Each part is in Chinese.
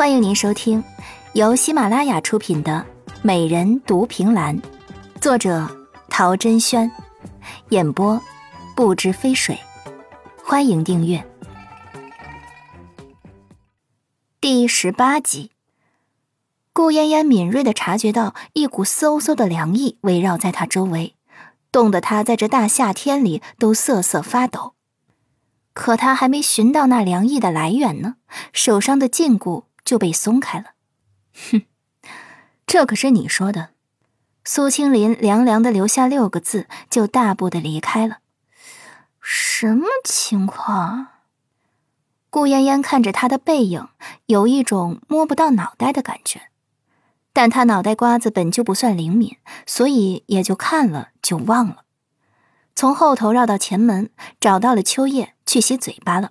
欢迎您收听由喜马拉雅出品的《美人独凭栏》，作者陶珍轩，演播不知飞水。欢迎订阅。第十八集，顾嫣嫣敏锐的察觉到一股嗖嗖的凉意围绕在她周围，冻得她在这大夏天里都瑟瑟发抖。可她还没寻到那凉意的来源呢，手上的禁锢。就被松开了，哼，这可是你说的。苏青林凉凉的留下六个字，就大步的离开了。什么情况？顾嫣嫣看着他的背影，有一种摸不到脑袋的感觉。但他脑袋瓜子本就不算灵敏，所以也就看了就忘了。从后头绕到前门，找到了秋叶去洗嘴巴了。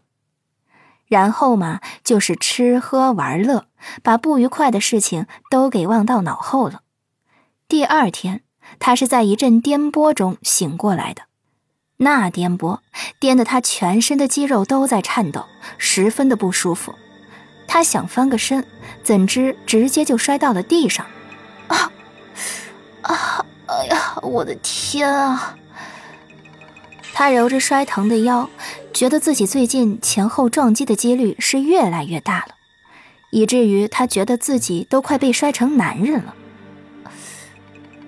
然后嘛，就是吃喝玩乐，把不愉快的事情都给忘到脑后了。第二天，他是在一阵颠簸中醒过来的，那颠簸颠得他全身的肌肉都在颤抖，十分的不舒服。他想翻个身，怎知直接就摔到了地上。啊啊！哎呀，我的天啊！他揉着摔疼的腰。觉得自己最近前后撞击的几率是越来越大了，以至于他觉得自己都快被摔成男人了。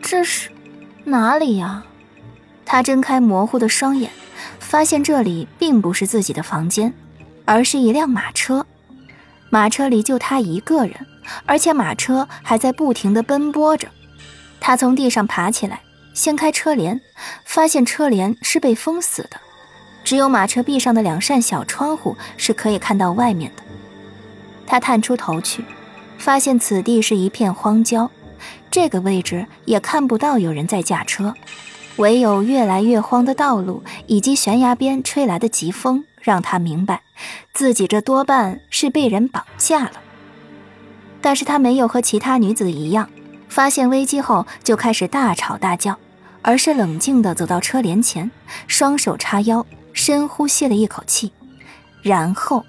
这是哪里呀？他睁开模糊的双眼，发现这里并不是自己的房间，而是一辆马车。马车里就他一个人，而且马车还在不停地奔波着。他从地上爬起来，掀开车帘，发现车帘是被封死的。只有马车壁上的两扇小窗户是可以看到外面的。他探出头去，发现此地是一片荒郊，这个位置也看不到有人在驾车，唯有越来越荒的道路以及悬崖边吹来的疾风，让他明白自己这多半是被人绑架了。但是他没有和其他女子一样，发现危机后就开始大吵大叫，而是冷静地走到车帘前，双手叉腰。深呼吸了一口气，然后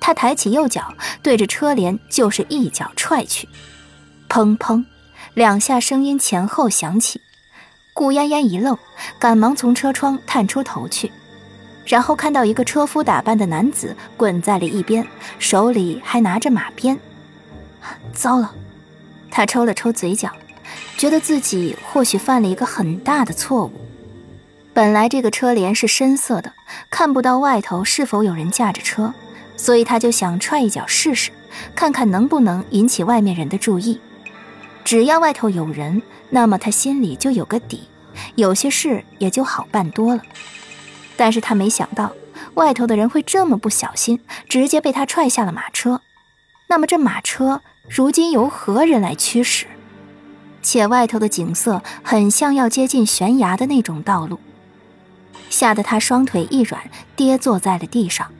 他抬起右脚，对着车帘就是一脚踹去。砰砰，两下声音前后响起。顾嫣嫣一愣，赶忙从车窗探出头去，然后看到一个车夫打扮的男子滚在了一边，手里还拿着马鞭。糟了，他抽了抽嘴角，觉得自己或许犯了一个很大的错误。本来这个车帘是深色的，看不到外头是否有人驾着车，所以他就想踹一脚试试，看看能不能引起外面人的注意。只要外头有人，那么他心里就有个底，有些事也就好办多了。但是他没想到外头的人会这么不小心，直接被他踹下了马车。那么这马车如今由何人来驱使？且外头的景色很像要接近悬崖的那种道路。吓得他双腿一软，跌坐在了地上，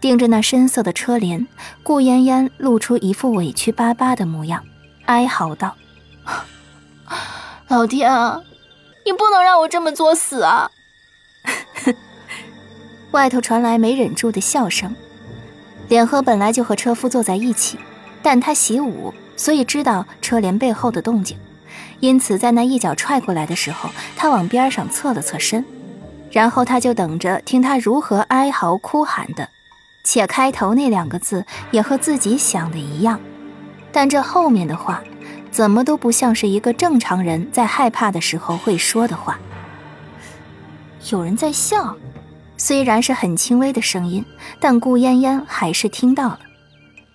盯着那深色的车帘，顾嫣嫣露出一副委屈巴巴的模样，哀嚎道：“老天啊，你不能让我这么作死啊！” 外头传来没忍住的笑声。脸和本来就和车夫坐在一起，但他习武，所以知道车帘背后的动静，因此在那一脚踹过来的时候，他往边上侧了侧身。然后他就等着听他如何哀嚎哭喊的，且开头那两个字也和自己想的一样，但这后面的话，怎么都不像是一个正常人在害怕的时候会说的话。有人在笑，虽然是很轻微的声音，但顾嫣嫣还是听到了。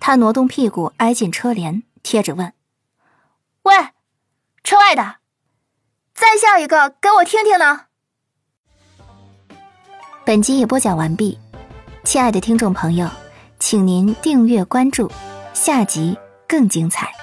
她挪动屁股挨近车帘，贴着问：“喂，车外的，再笑一个给我听听呢。”本集已播讲完毕，亲爱的听众朋友，请您订阅关注，下集更精彩。